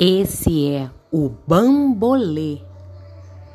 Esse é o bambolê.